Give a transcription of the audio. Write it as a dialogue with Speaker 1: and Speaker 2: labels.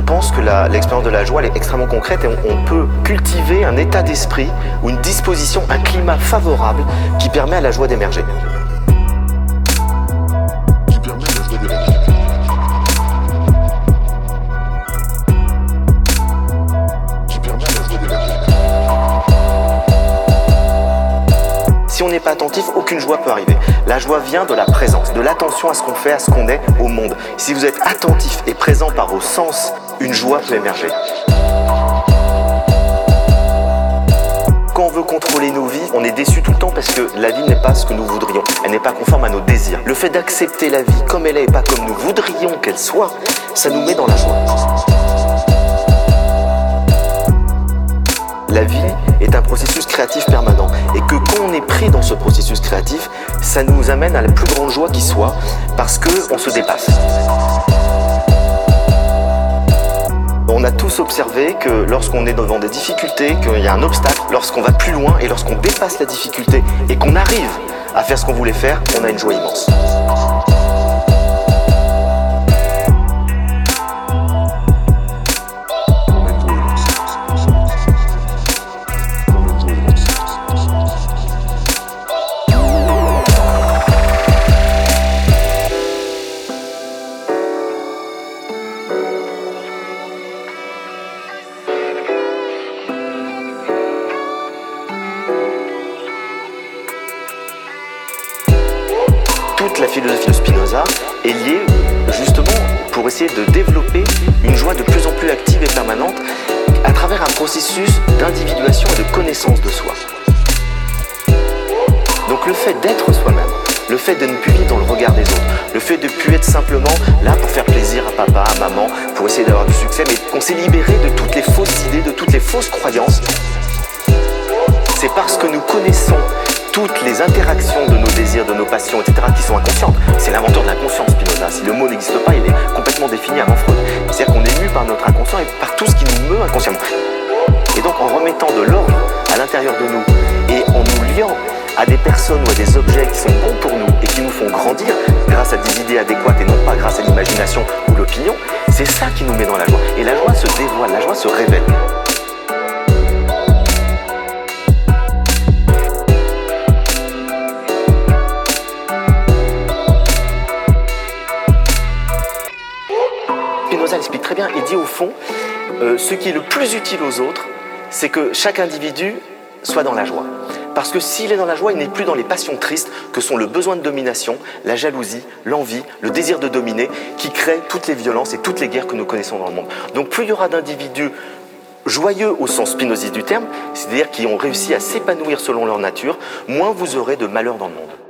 Speaker 1: pense que l'expérience de la joie elle est extrêmement concrète et on, on peut cultiver un état d'esprit ou une disposition, un climat favorable qui permet à la joie d'émerger. Si on n'est pas attentif, aucune joie peut arriver. La joie vient de la présence, de l'attention à ce qu'on fait, à ce qu'on est au monde. Si vous êtes attentif et présent par vos sens, une joie peut émerger. Quand on veut contrôler nos vies, on est déçu tout le temps parce que la vie n'est pas ce que nous voudrions. Elle n'est pas conforme à nos désirs. Le fait d'accepter la vie comme elle est et pas comme nous voudrions qu'elle soit, ça nous met dans la joie. La vie est un processus créatif permanent et que quand on est pris dans ce processus créatif, ça nous amène à la plus grande joie qui soit parce que on se dépasse. On a tous observé que lorsqu'on est devant des difficultés, qu'il y a un obstacle, lorsqu'on va plus loin et lorsqu'on dépasse la difficulté et qu'on arrive à faire ce qu'on voulait faire,
Speaker 2: on a une joie immense.
Speaker 1: Toute la philosophie de Spinoza est liée justement pour essayer de développer une joie de plus en plus active et permanente à travers un processus d'individuation et de connaissance de soi. Donc le fait d'être soi-même, le fait de ne plus vivre dans le regard des autres, le fait de ne plus être simplement là pour faire plaisir à papa, à maman, pour essayer d'avoir du succès, mais qu'on s'est libéré de toutes les fausses idées, de toutes les fausses croyances, c'est parce que nous connaissons toutes les interactions de nos désirs, de nos passions, etc., qui sont inconscientes. C'est l'inventeur de l'inconscient, Spinoza. Si le mot n'existe pas, il est complètement défini avant Freud. C'est-à-dire qu'on est mu par notre inconscient et par tout ce qui nous meut inconsciemment. Et donc, en remettant de l'ordre à l'intérieur de nous et en nous liant à des personnes ou à des objets qui sont bons pour nous et qui nous font grandir grâce à des idées adéquates et non pas grâce à l'imagination ou l'opinion, c'est ça qui nous met dans la joie. Et la joie se dévoile, la joie se révèle. Spinoza l'explique très bien. Il dit au fond, euh, ce qui est le plus utile aux autres, c'est que chaque individu soit dans la joie. Parce que s'il est dans la joie, il n'est plus dans les passions tristes que sont le besoin de domination, la jalousie, l'envie, le désir de dominer, qui créent toutes les violences et toutes les guerres que nous connaissons dans le monde. Donc plus il y aura d'individus joyeux au sens spinoziste du terme, c'est-à-dire qui ont réussi à s'épanouir selon leur nature, moins vous aurez de malheur dans le monde.